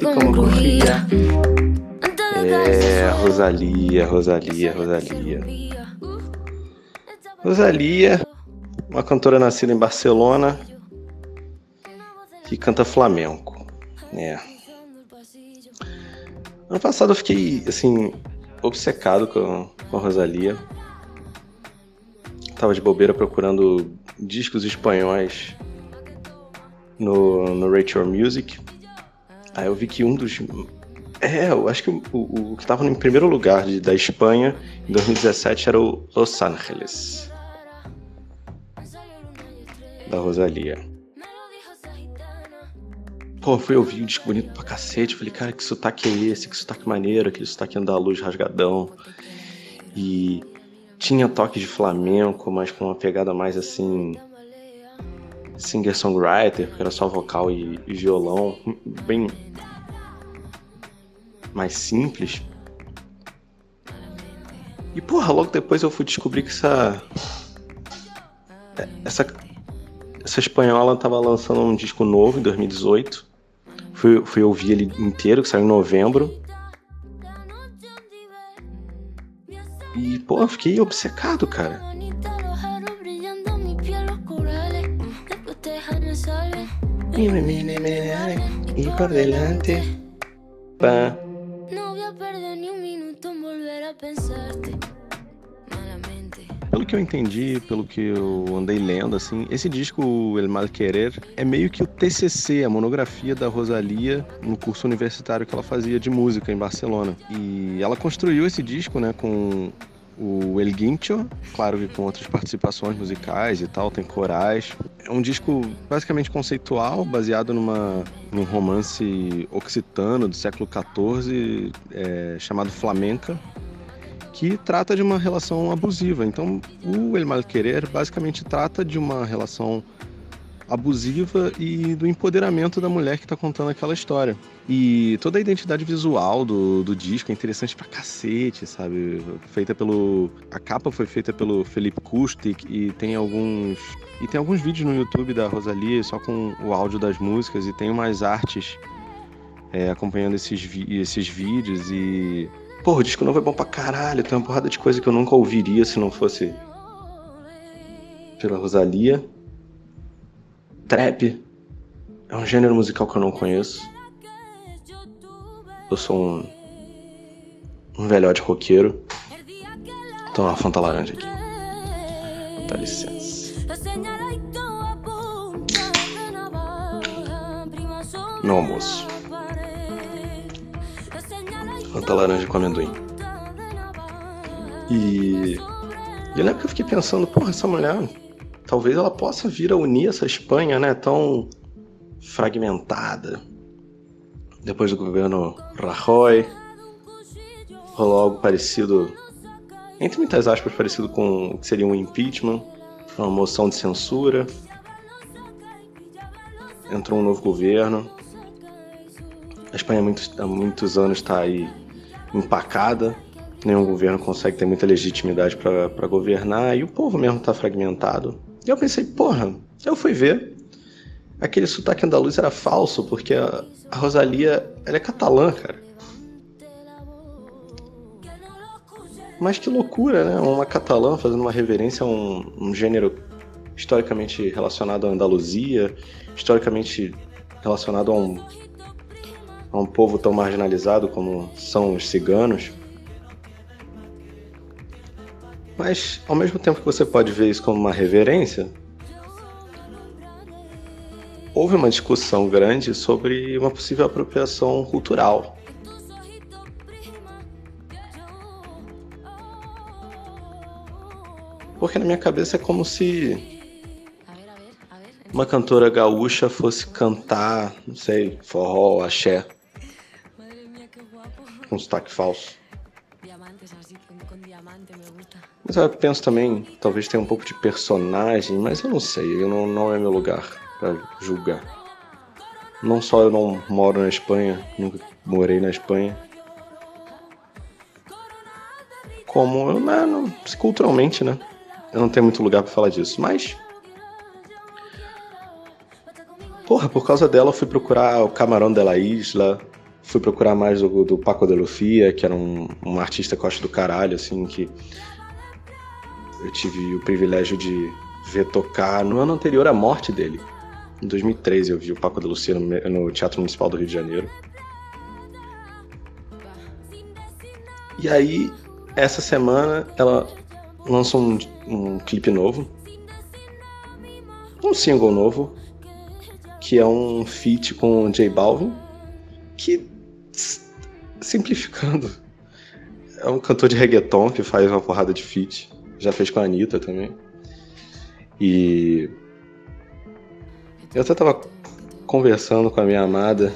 como crujía. É, Rosalia, Rosalia, Rosalia. Rosalia, uma cantora nascida em Barcelona que canta flamenco. É. Ano passado eu fiquei, assim, obcecado com, com a Rosalia. Tava de bobeira procurando discos espanhóis no, no Rachel Music. Aí eu vi que um dos é, eu acho que o, o, que estava em primeiro lugar de, da Espanha em 2017 era o Los Angeles. Da Rosalia. Pô, fui ouvir o disco bonito pra cacete. Falei, cara, que sotaque é esse? Que sotaque maneiro, aquele sotaque andaluz rasgadão. E tinha toque de flamenco, mas com uma pegada mais assim. Singer-songwriter, porque era só vocal e, e violão. Bem, mais simples. E porra, logo depois eu fui descobrir que essa. Essa, essa espanhola tava lançando um disco novo em 2018. Fui, fui ouvir ele inteiro, que saiu em novembro. E, pô, fiquei obcecado, cara. E por delante. Pá. Pelo que eu entendi, pelo que eu andei lendo, assim, esse disco, El Mal Querer, é meio que o TCC, a monografia da Rosalia no curso universitário que ela fazia de música em Barcelona. E ela construiu esse disco, né, com o El Guincho, claro que com outras participações musicais e tal, tem corais. É um disco basicamente conceitual, baseado numa, num romance occitano do século XIV, é, chamado Flamenca, que trata de uma relação abusiva. Então, o El Mal Querer basicamente trata de uma relação abusiva e do empoderamento da mulher que está contando aquela história. E toda a identidade visual do, do disco é interessante pra cacete, sabe? Feita pelo. A capa foi feita pelo Felipe Kustik e tem alguns. E tem alguns vídeos no YouTube da Rosalia só com o áudio das músicas e tem umas artes é, acompanhando esses, esses vídeos e Pô, o disco novo é bom pra caralho, tem uma porrada de coisa que eu nunca ouviria se não fosse pela Rosalia. Trap é um gênero musical que eu não conheço. Eu sou um, um velhote roqueiro. Então uma Fanta laranja aqui. Dá licença. Meu almoço. Fanta laranja com amendoim. E, e eu lembro que eu fiquei pensando, porra, essa mulher, talvez ela possa vir a unir essa Espanha, né, tão fragmentada. Depois do governo Rajoy, rolou algo parecido, entre muitas aspas, parecido com o que seria um impeachment, uma moção de censura. Entrou um novo governo. A Espanha há muitos, há muitos anos está aí empacada, nenhum governo consegue ter muita legitimidade para governar e o povo mesmo está fragmentado. Eu pensei, porra, eu fui ver. Aquele sotaque andaluz era falso, porque a, a Rosalia ela é catalã, cara. Mas que loucura, né? Uma catalã fazendo uma reverência a um, um gênero historicamente relacionado à Andaluzia, historicamente relacionado a um a um povo tão marginalizado como são os ciganos. Mas, ao mesmo tempo que você pode ver isso como uma reverência, houve uma discussão grande sobre uma possível apropriação cultural. Porque na minha cabeça é como se uma cantora gaúcha fosse cantar, não sei, forró, axé com sotaque falso. Mas eu penso também, talvez tenha um pouco de personagem, mas eu não sei, eu não, não é meu lugar para julgar. Não só eu não moro na Espanha, nunca morei na Espanha, como eu, né, não, culturalmente, né? Eu não tenho muito lugar para falar disso, mas porra, por causa dela eu fui procurar o Camarão de la Isla, fui procurar mais do, do Paco de Lucia, que era um, um artista que eu acho do caralho, assim, que eu tive o privilégio de ver tocar no ano anterior à morte dele. Em 2013 eu vi o Paco de Lucia no, no Teatro Municipal do Rio de Janeiro. E aí, essa semana, ela lançou um, um clipe novo, um single novo, que é um feat com o J Balvin, que, simplificando, é um cantor de reggaeton que faz uma porrada de feat. Já fez com a Anitta também. E eu até tava conversando com a minha amada,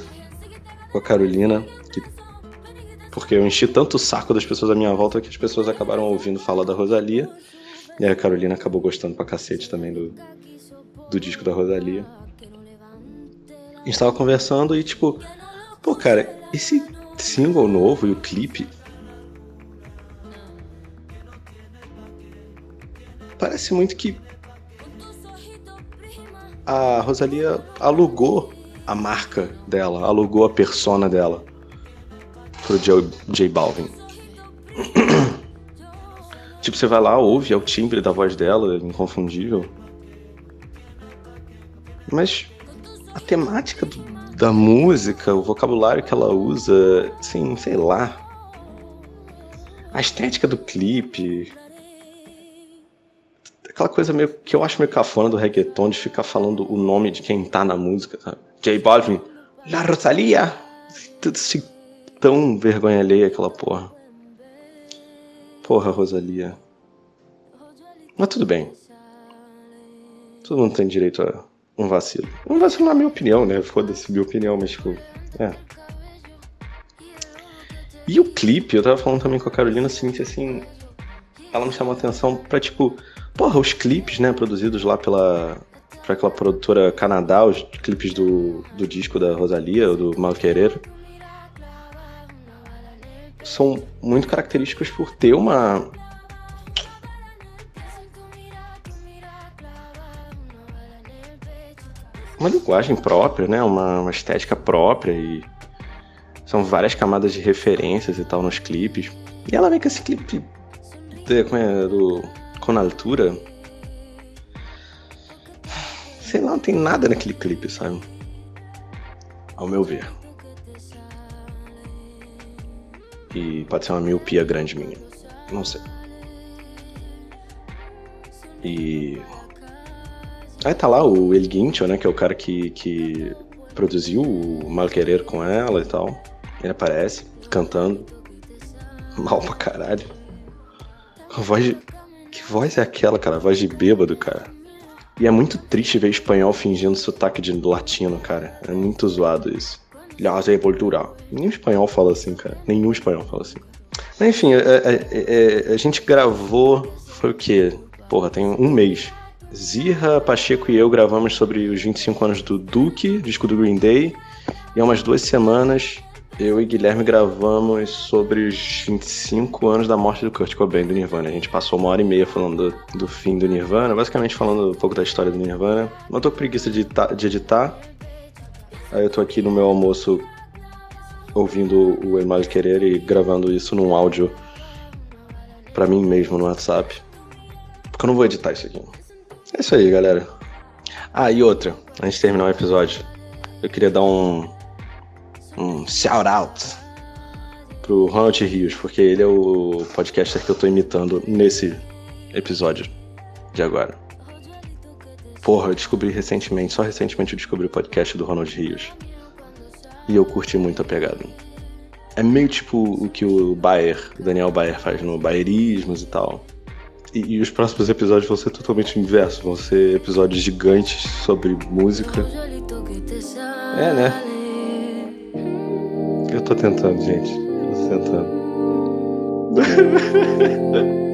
com a Carolina, que... porque eu enchi tanto o saco das pessoas à minha volta que as pessoas acabaram ouvindo falar da Rosalia. E a Carolina acabou gostando pra cacete também do, do disco da Rosalia. A gente tava conversando e tipo, pô, cara, esse single novo e o clipe parece muito que a Rosalia alugou a marca dela, alugou a persona dela pro J, J Balvin. tipo, você vai lá, ouve, é o timbre da voz dela, inconfundível. Mas a temática do, da música, o vocabulário que ela usa, assim, sei lá. A estética do clipe, aquela coisa meio que eu acho meio cafona do reggaeton de ficar falando o nome de quem tá na música, sabe? J Balvin, La Rosalia, tudo assim, tão vergonha alheia aquela porra. Porra, Rosalia. Mas tudo bem. Todo mundo tem direito a um vacilo. Um vacilo na minha opinião, né? Foda-se minha opinião, mas tipo, é. E o clipe, eu tava falando também com a Carolina, assim, assim, ela me chamou a atenção pra, tipo, Porra, os clipes, né, produzidos lá pela, pra aquela produtora Canadá, os clipes do, do disco da Rosalia, do Malquerer, são muito característicos por ter uma. Uma linguagem própria, né? Uma, uma estética própria e são várias camadas de referências e tal nos clipes. E ela vem com esse clipe de, como é, do com altura. Sei lá, não tem nada naquele clipe, sabe? Ao meu ver. E pode ser uma miopia grande minha. Não sei. E. Aí tá lá o El Guincho, né? Que é o cara que, que produziu o Malquerer com ela e tal. Ele aparece cantando. Mal pra caralho. A voz de que voz é aquela, cara? Voz de bêbado, cara. E é muito triste ver espanhol fingindo sotaque de latino, cara. É muito zoado isso. Aliás, é cultural. Nenhum espanhol fala assim, cara. Nenhum espanhol fala assim. Mas, enfim, a, a, a, a, gente gravou. Foi o quê? Porra, tem um mês. Zirra, Pacheco e eu gravamos sobre os 25 anos do Duke, disco do Green Day. E há umas duas semanas eu e Guilherme gravamos sobre os 25 anos da morte do Kurt Cobain do Nirvana. A gente passou uma hora e meia falando do, do fim do Nirvana, basicamente falando um pouco da história do Nirvana. Não tô com preguiça de, de editar. Aí eu tô aqui no meu almoço ouvindo o Emal Querer e gravando isso num áudio para mim mesmo no WhatsApp. Porque eu não vou editar isso aqui. É isso aí, galera. Ah, e outra, antes de terminar o episódio, eu queria dar um um shout out pro Ronald Rios, porque ele é o podcaster que eu tô imitando nesse episódio de agora. Porra, eu descobri recentemente, só recentemente eu descobri o podcast do Ronald Rios. E eu curti muito a pegada. É meio tipo o que o Bayer, o Daniel Bayer faz no Bayerismos e tal. E, os próximos episódios vão ser totalmente inverso, vão ser episódios gigantes sobre música. É, né? Eu tô tentando, gente. Eu tô tentando.